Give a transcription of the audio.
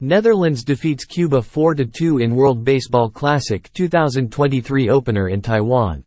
Netherlands defeats Cuba 4–2 in World Baseball Classic 2023 opener in Taiwan.